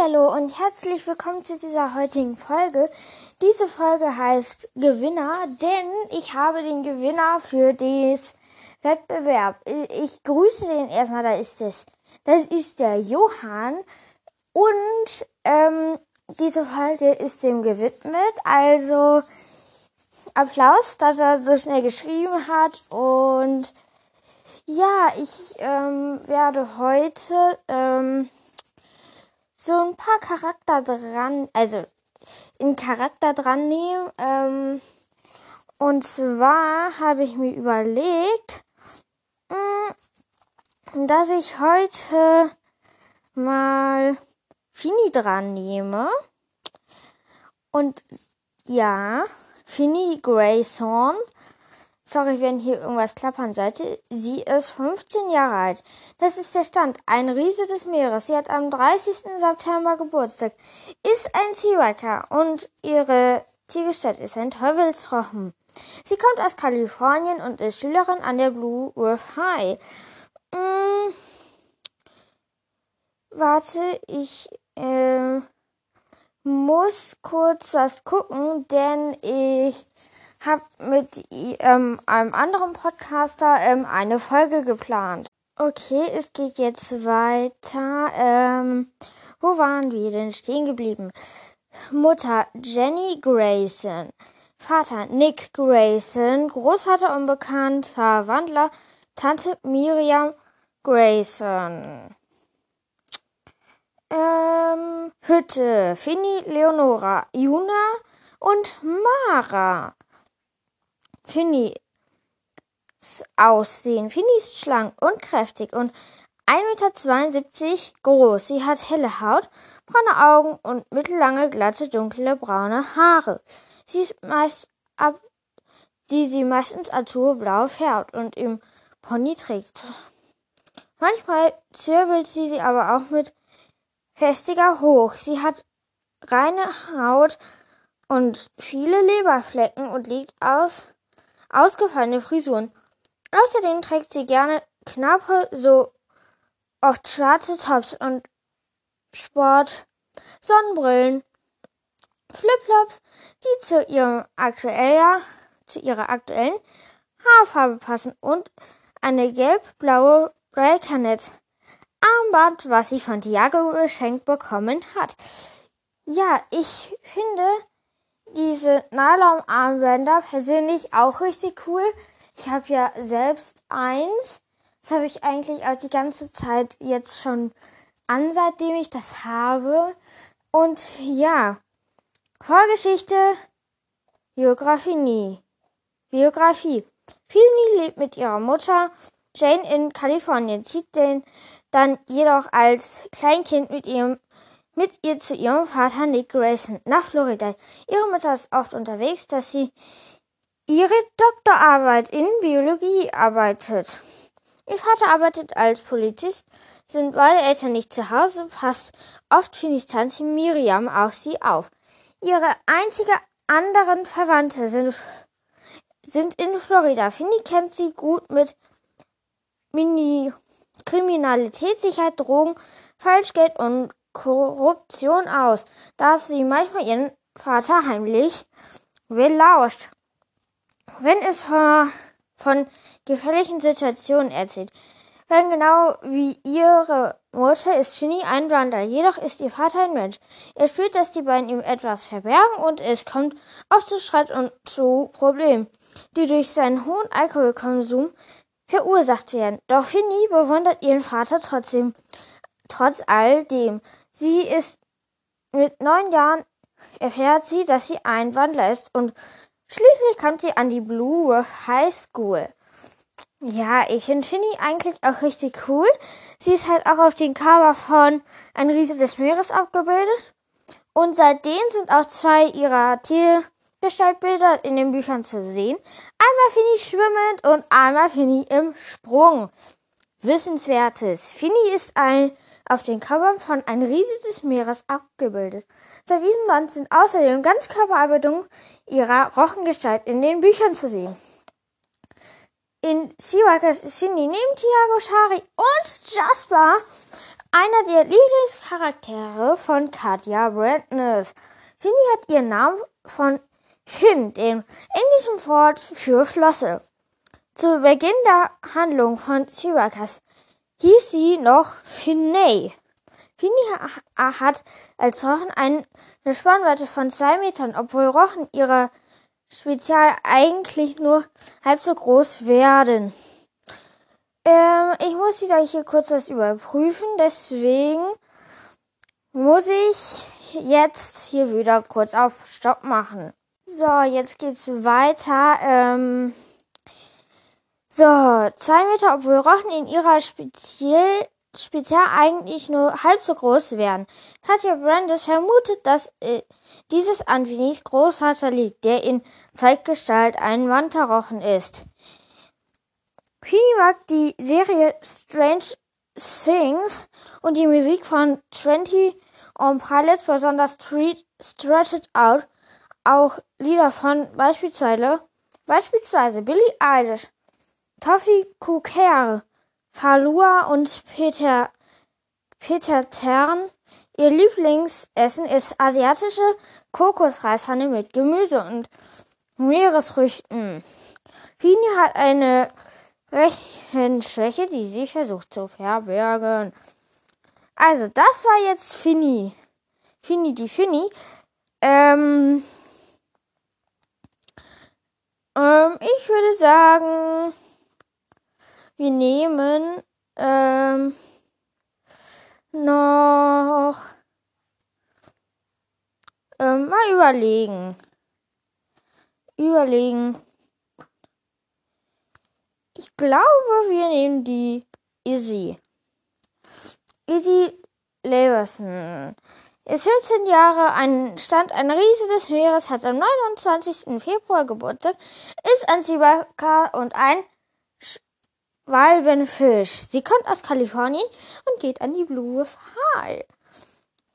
Hallo und herzlich willkommen zu dieser heutigen Folge. Diese Folge heißt Gewinner, denn ich habe den Gewinner für das Wettbewerb. Ich grüße den erstmal, da ist es. Das ist der Johann und ähm, diese Folge ist dem gewidmet. Also Applaus, dass er so schnell geschrieben hat und ja, ich ähm, werde heute ähm, so ein paar Charakter dran, also in Charakter dran nehmen. Ähm, und zwar habe ich mir überlegt, mm, dass ich heute mal Fini dran nehme. Und ja, Fini Grayson Sorry, wenn hier irgendwas klappern sollte. Sie ist 15 Jahre alt. Das ist der Stand. Ein Riese des Meeres. Sie hat am 30. September Geburtstag. Ist ein Seawalker und ihre Tiergestalt ist ein Teufelsrochen. Sie kommt aus Kalifornien und ist Schülerin an der Blue Earth High. Hm, warte, ich äh, muss kurz was gucken, denn ich habe mit ähm, einem anderen Podcaster ähm, eine Folge geplant. Okay, es geht jetzt weiter. Ähm, wo waren wir denn stehen geblieben? Mutter Jenny Grayson. Vater Nick Grayson. Großvater unbekannter Wandler. Tante Miriam Grayson. Ähm, Hütte. Finny Leonora. Juna und Mara. Finnys Aussehen. Finny ist schlank und kräftig und 1,72 Meter groß. Sie hat helle Haut, braune Augen und mittellange, glatte, dunkle, braune Haare. Sie ist meist ab, die sie meistens azurblau färbt und im Pony trägt. Manchmal zirbelt sie sie aber auch mit festiger hoch. Sie hat reine Haut und viele Leberflecken und liegt aus ausgefallene Frisuren. Außerdem trägt sie gerne knappe, so oft schwarze Tops und Sport, Sonnenbrillen, Flipflops, die zu ihrem aktueller, zu ihrer aktuellen Haarfarbe passen und eine gelb-blaue Raycanet Armband, was sie von Tiago geschenkt bekommen hat. Ja, ich finde, diese Nylon-Armbänder persönlich auch richtig cool. Ich habe ja selbst eins. Das habe ich eigentlich auch die ganze Zeit jetzt schon an, seitdem ich das habe. Und ja, Vorgeschichte, Biografie nie. Biografie. Philly lebt mit ihrer Mutter Jane in Kalifornien, zieht den dann jedoch als Kleinkind mit ihrem mit ihr zu ihrem Vater Nick Grayson nach Florida. Ihre Mutter ist oft unterwegs, dass sie ihre Doktorarbeit in Biologie arbeitet. Ihr Vater arbeitet als Polizist, sind beide Eltern nicht zu Hause, passt oft Finis Tante Miriam auf sie auf. Ihre einzige anderen Verwandte sind, sind in Florida. Finny kennt sie gut mit Mini Kriminalität, Sicherheit, Drogen, Falschgeld und Korruption aus, da sie manchmal ihren Vater heimlich belauscht, wenn es von, von gefährlichen Situationen erzählt. Wenn genau wie ihre Mutter ist Ginny ein Wander, jedoch ist ihr Vater ein Mensch. Er fühlt, dass die beiden ihm etwas verbergen und es kommt oft zu Streit und zu Problemen, die durch seinen hohen Alkoholkonsum verursacht werden. Doch Finny bewundert ihren Vater trotzdem, trotz all dem. Sie ist mit neun Jahren erfährt sie, dass sie ein Wandler ist und schließlich kommt sie an die Blue Earth High School. Ja, ich finde Finny eigentlich auch richtig cool. Sie ist halt auch auf den Cover von Ein Riese des Meeres abgebildet. Und seitdem sind auch zwei ihrer Tiergestaltbilder in den Büchern zu sehen. Einmal Finny schwimmend und einmal Finny im Sprung. Wissenswertes. Finny ist ein auf den Covern von Ein Riese des Meeres abgebildet. Seit diesem Band sind außerdem Ganzkörperarbeitungen ihrer Rochengestalt in den Büchern zu sehen. In Seawalkers ist Cindy neben Tiago, Shari und Jasper einer der Lieblingscharaktere von Katja Brandness. Finny hat ihren Namen von Finn, dem englischen Wort für Flosse. Zu Beginn der Handlung von Syracuse hieß sie noch Finney. Finny hat als Rochen eine Spannweite von zwei Metern, obwohl Rochen ihrer Spezial eigentlich nur halb so groß werden. Ähm, ich muss wieder hier kurz was überprüfen, deswegen muss ich jetzt hier wieder kurz auf Stopp machen. So, jetzt geht's weiter. Ähm, so, zwei Meter, obwohl Rochen in ihrer speziell, speziell eigentlich nur halb so groß wären. Katja Brandes vermutet, dass äh, dieses an Vinis Großvater liegt, der in Zeitgestalt ein Mantarochen ist. Fini mag die Serie Strange Things und die Musik von Twenty on Pilots, besonders Stretch It Out, auch Lieder von beispielsweise, beispielsweise Billie Eilish, Toffee Kuker, Falua und Peter, Peter Tern. Ihr Lieblingsessen ist asiatische Kokosreispfanne mit Gemüse und Meeresfrüchten. Fini hat eine Rechenschwäche, die sie versucht zu verbergen. Also, das war jetzt Fini. Fini die Fini. Ähm, ähm, ich würde sagen, wir nehmen ähm, noch ähm, mal überlegen. Überlegen. Ich glaube, wir nehmen die Izzy. Izzy Leverson ist 15 Jahre, ein Stand ein Riese des Meeres, hat am 29. Februar Geburtstag, ist ein Sibaka und ein Walbenfisch. Sie kommt aus Kalifornien und geht an die Blue High.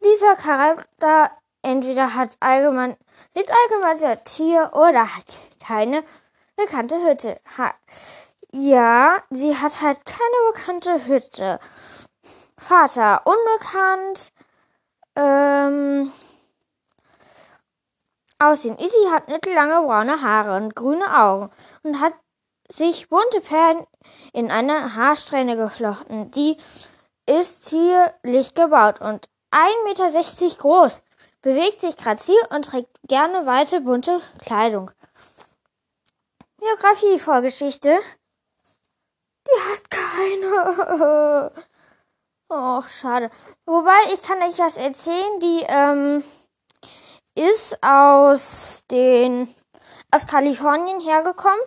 Dieser Charakter entweder hat allgemein, lebt allgemein sehr Tier oder hat keine bekannte Hütte. Ha ja, sie hat halt keine bekannte Hütte. Vater unbekannt. Ähm, Aussehen. Izzy hat mittellange braune Haare und grüne Augen und hat sich bunte Perlen in eine Haarsträhne geflochten. Die ist zierlich gebaut und 1,60 Meter groß, bewegt sich grazil und trägt gerne weite bunte Kleidung. Biografie, Vorgeschichte. Die hat keine. Och, schade. Wobei, ich kann euch was erzählen, die ähm, ist aus den aus Kalifornien hergekommen.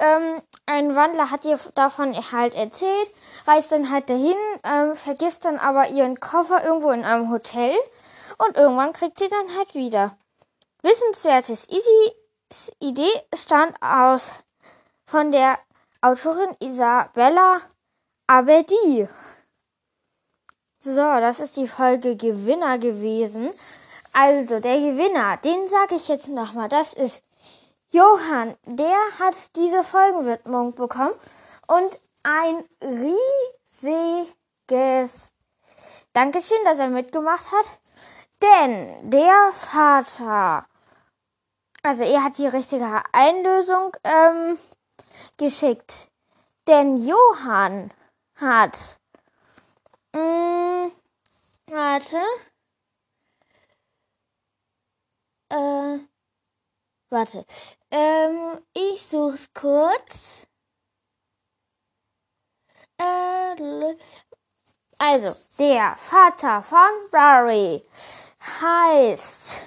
Ähm, ein Wandler hat ihr davon halt erzählt, reist dann halt dahin, ähm, vergisst dann aber ihren Koffer irgendwo in einem Hotel und irgendwann kriegt sie dann halt wieder. Wissenswertes Easys Idee stand aus von der Autorin Isabella Abedi. So, das ist die Folge Gewinner gewesen. Also, der Gewinner, den sage ich jetzt nochmal. Das ist Johann. Der hat diese Folgenwidmung bekommen und ein riesiges Dankeschön, dass er mitgemacht hat. Denn der Vater, also er hat die richtige Einlösung ähm, geschickt. Denn Johann hat Mm, warte. Äh, warte. Ähm, ich such's kurz. Äh, also, der Vater von Barry heißt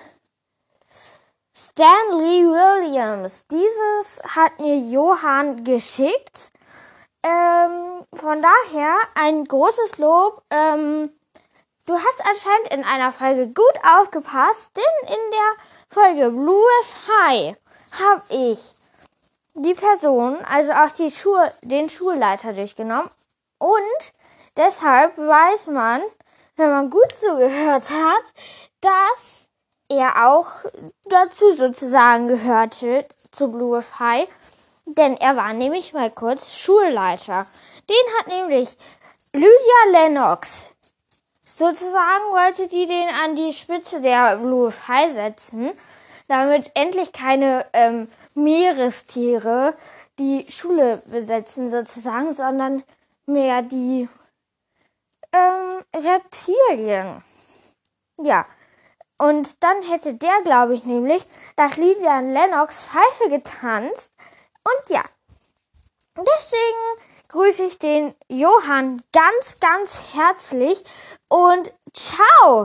Stanley Williams. Dieses hat mir Johann geschickt. Ähm, von daher ein großes Lob. Ähm, du hast anscheinend in einer Folge gut aufgepasst, denn in der Folge Blue High habe ich die Person, also auch die Schul den Schulleiter durchgenommen. Und deshalb weiß man, wenn man gut zugehört hat, dass er auch dazu sozusagen gehörte zu Blue High. Denn er war nämlich mal kurz Schulleiter. Den hat nämlich Lydia Lennox sozusagen wollte die den an die Spitze der Blue High setzen, damit endlich keine ähm, Meerestiere die Schule besetzen sozusagen, sondern mehr die ähm, Reptilien. Ja. Und dann hätte der, glaube ich, nämlich nach Lilian Lennox Pfeife getanzt. Und ja. Deswegen grüße ich den Johann ganz, ganz herzlich und ciao!